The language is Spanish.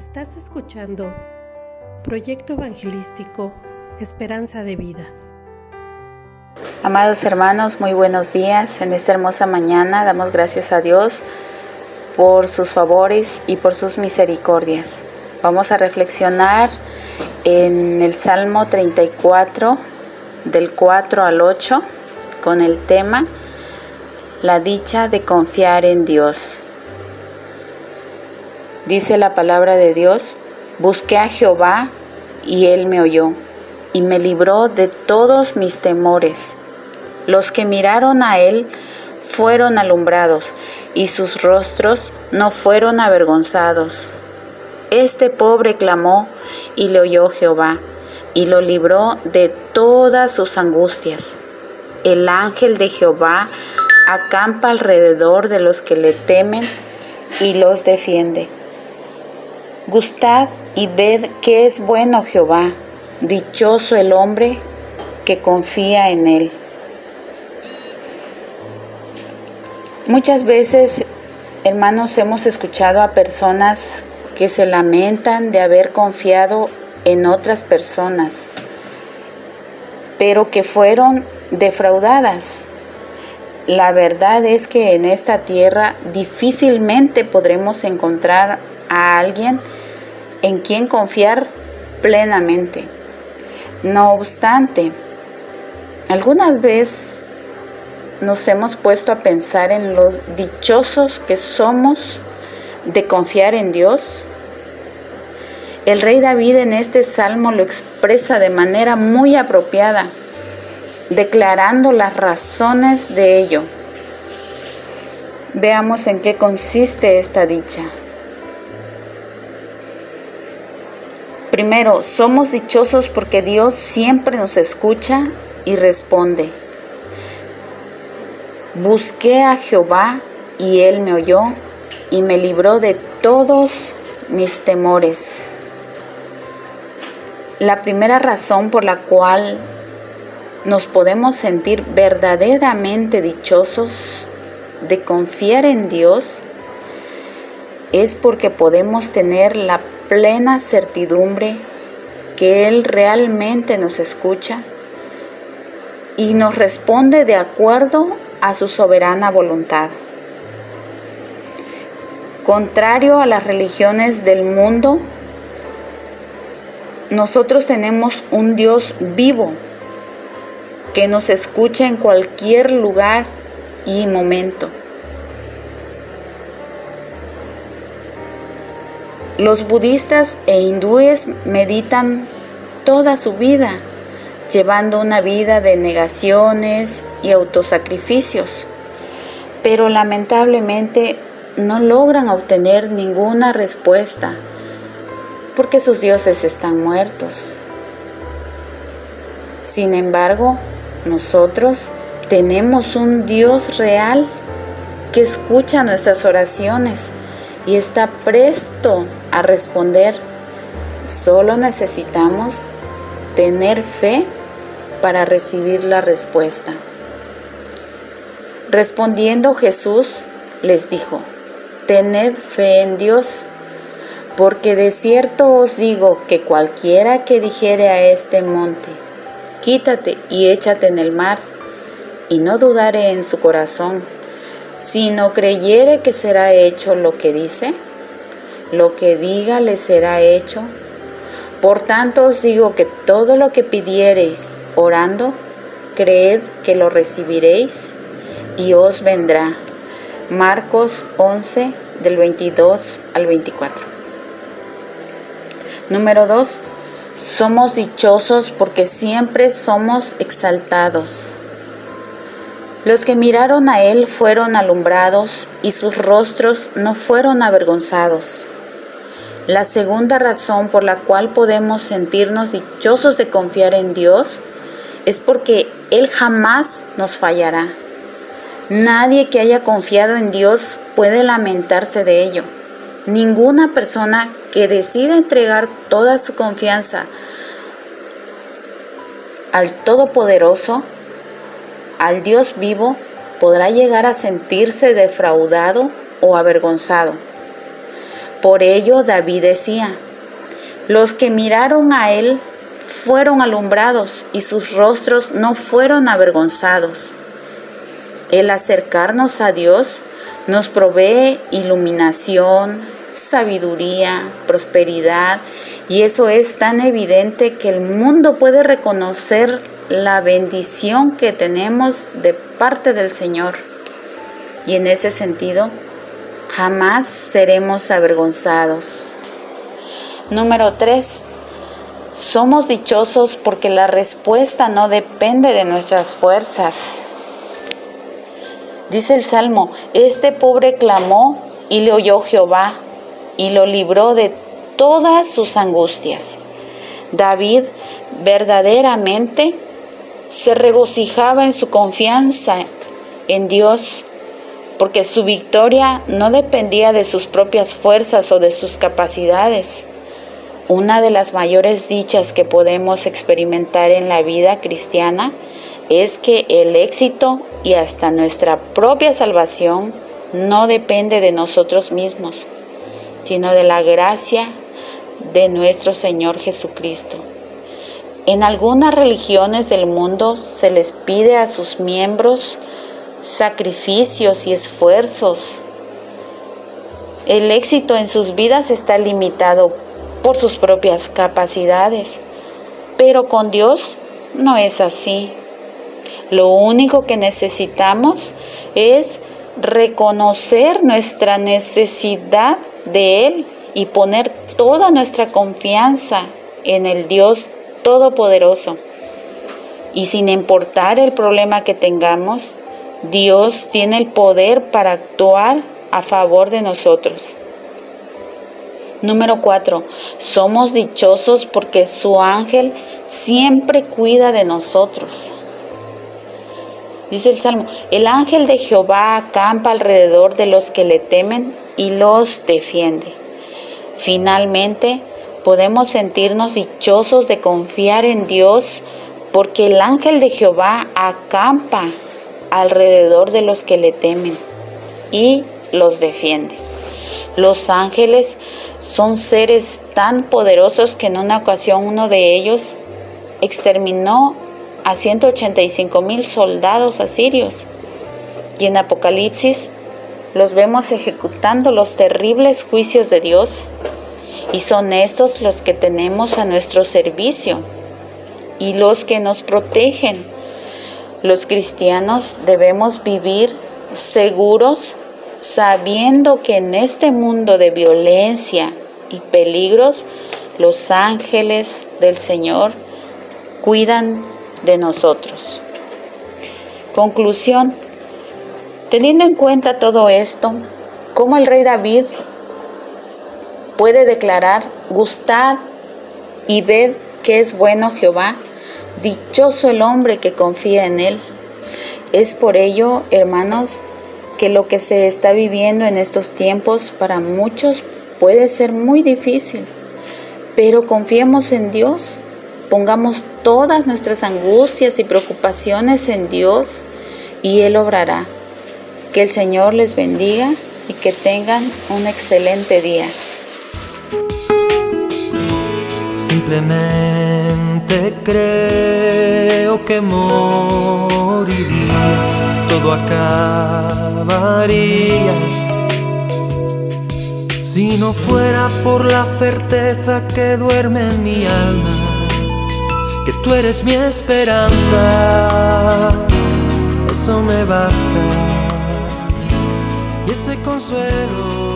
Estás escuchando Proyecto Evangelístico Esperanza de Vida. Amados hermanos, muy buenos días. En esta hermosa mañana damos gracias a Dios por sus favores y por sus misericordias. Vamos a reflexionar en el Salmo 34, del 4 al 8, con el tema La dicha de confiar en Dios. Dice la palabra de Dios, busqué a Jehová y él me oyó y me libró de todos mis temores. Los que miraron a él fueron alumbrados y sus rostros no fueron avergonzados. Este pobre clamó y le oyó Jehová y lo libró de todas sus angustias. El ángel de Jehová acampa alrededor de los que le temen y los defiende. Gustad y ved que es bueno Jehová, dichoso el hombre que confía en él. Muchas veces, hermanos, hemos escuchado a personas que se lamentan de haber confiado en otras personas, pero que fueron defraudadas. La verdad es que en esta tierra difícilmente podremos encontrar a alguien en quien confiar plenamente. No obstante, algunas veces nos hemos puesto a pensar en lo dichosos que somos de confiar en Dios. El rey David en este salmo lo expresa de manera muy apropiada, declarando las razones de ello. Veamos en qué consiste esta dicha. Primero, somos dichosos porque Dios siempre nos escucha y responde. Busqué a Jehová y él me oyó y me libró de todos mis temores. La primera razón por la cual nos podemos sentir verdaderamente dichosos de confiar en Dios es porque podemos tener la plena certidumbre que Él realmente nos escucha y nos responde de acuerdo a su soberana voluntad. Contrario a las religiones del mundo, nosotros tenemos un Dios vivo que nos escucha en cualquier lugar y momento. Los budistas e hindúes meditan toda su vida, llevando una vida de negaciones y autosacrificios, pero lamentablemente no logran obtener ninguna respuesta porque sus dioses están muertos. Sin embargo, nosotros tenemos un Dios real que escucha nuestras oraciones y está presto a responder. Solo necesitamos tener fe para recibir la respuesta. Respondiendo Jesús les dijo, tened fe en Dios, porque de cierto os digo que cualquiera que dijere a este monte, quítate y échate en el mar, y no dudare en su corazón, sino creyere que será hecho lo que dice, lo que diga le será hecho. Por tanto os digo que todo lo que pidiereis orando, creed que lo recibiréis y os vendrá. Marcos 11 del 22 al 24. Número 2. Somos dichosos porque siempre somos exaltados. Los que miraron a él fueron alumbrados y sus rostros no fueron avergonzados. La segunda razón por la cual podemos sentirnos dichosos de confiar en Dios es porque Él jamás nos fallará. Nadie que haya confiado en Dios puede lamentarse de ello. Ninguna persona que decida entregar toda su confianza al Todopoderoso al Dios vivo podrá llegar a sentirse defraudado o avergonzado. Por ello David decía, los que miraron a él fueron alumbrados y sus rostros no fueron avergonzados. El acercarnos a Dios nos provee iluminación, sabiduría, prosperidad y eso es tan evidente que el mundo puede reconocer la bendición que tenemos de parte del Señor. Y en ese sentido, jamás seremos avergonzados. Número 3. Somos dichosos porque la respuesta no depende de nuestras fuerzas. Dice el Salmo, este pobre clamó y le oyó Jehová y lo libró de todas sus angustias. David verdaderamente se regocijaba en su confianza en Dios, porque su victoria no dependía de sus propias fuerzas o de sus capacidades. Una de las mayores dichas que podemos experimentar en la vida cristiana es que el éxito y hasta nuestra propia salvación no depende de nosotros mismos, sino de la gracia de nuestro Señor Jesucristo. En algunas religiones del mundo se les pide a sus miembros sacrificios y esfuerzos. El éxito en sus vidas está limitado por sus propias capacidades, pero con Dios no es así. Lo único que necesitamos es reconocer nuestra necesidad de Él y poner toda nuestra confianza en el Dios Todopoderoso. Y sin importar el problema que tengamos, Dios tiene el poder para actuar a favor de nosotros. Número 4. Somos dichosos porque su ángel siempre cuida de nosotros. Dice el Salmo, el ángel de Jehová acampa alrededor de los que le temen y los defiende. Finalmente, podemos sentirnos dichosos de confiar en Dios porque el ángel de Jehová acampa alrededor de los que le temen y los defiende. Los ángeles son seres tan poderosos que en una ocasión uno de ellos exterminó a 185 mil soldados asirios. Y en Apocalipsis los vemos ejecutando los terribles juicios de Dios. Y son estos los que tenemos a nuestro servicio y los que nos protegen. Los cristianos debemos vivir seguros sabiendo que en este mundo de violencia y peligros, los ángeles del Señor cuidan de nosotros. Conclusión. Teniendo en cuenta todo esto, ¿cómo el rey David puede declarar, gustad y ved que es bueno Jehová, dichoso el hombre que confía en él? Es por ello, hermanos, que lo que se está viviendo en estos tiempos para muchos puede ser muy difícil, pero confiemos en Dios Pongamos todas nuestras angustias y preocupaciones en Dios y Él obrará. Que el Señor les bendiga y que tengan un excelente día. Simplemente creo que moriría, todo acabaría. Si no fuera por la certeza que duerme en mi alma que tú eres mi esperanza, eso me basta. Y ese consuelo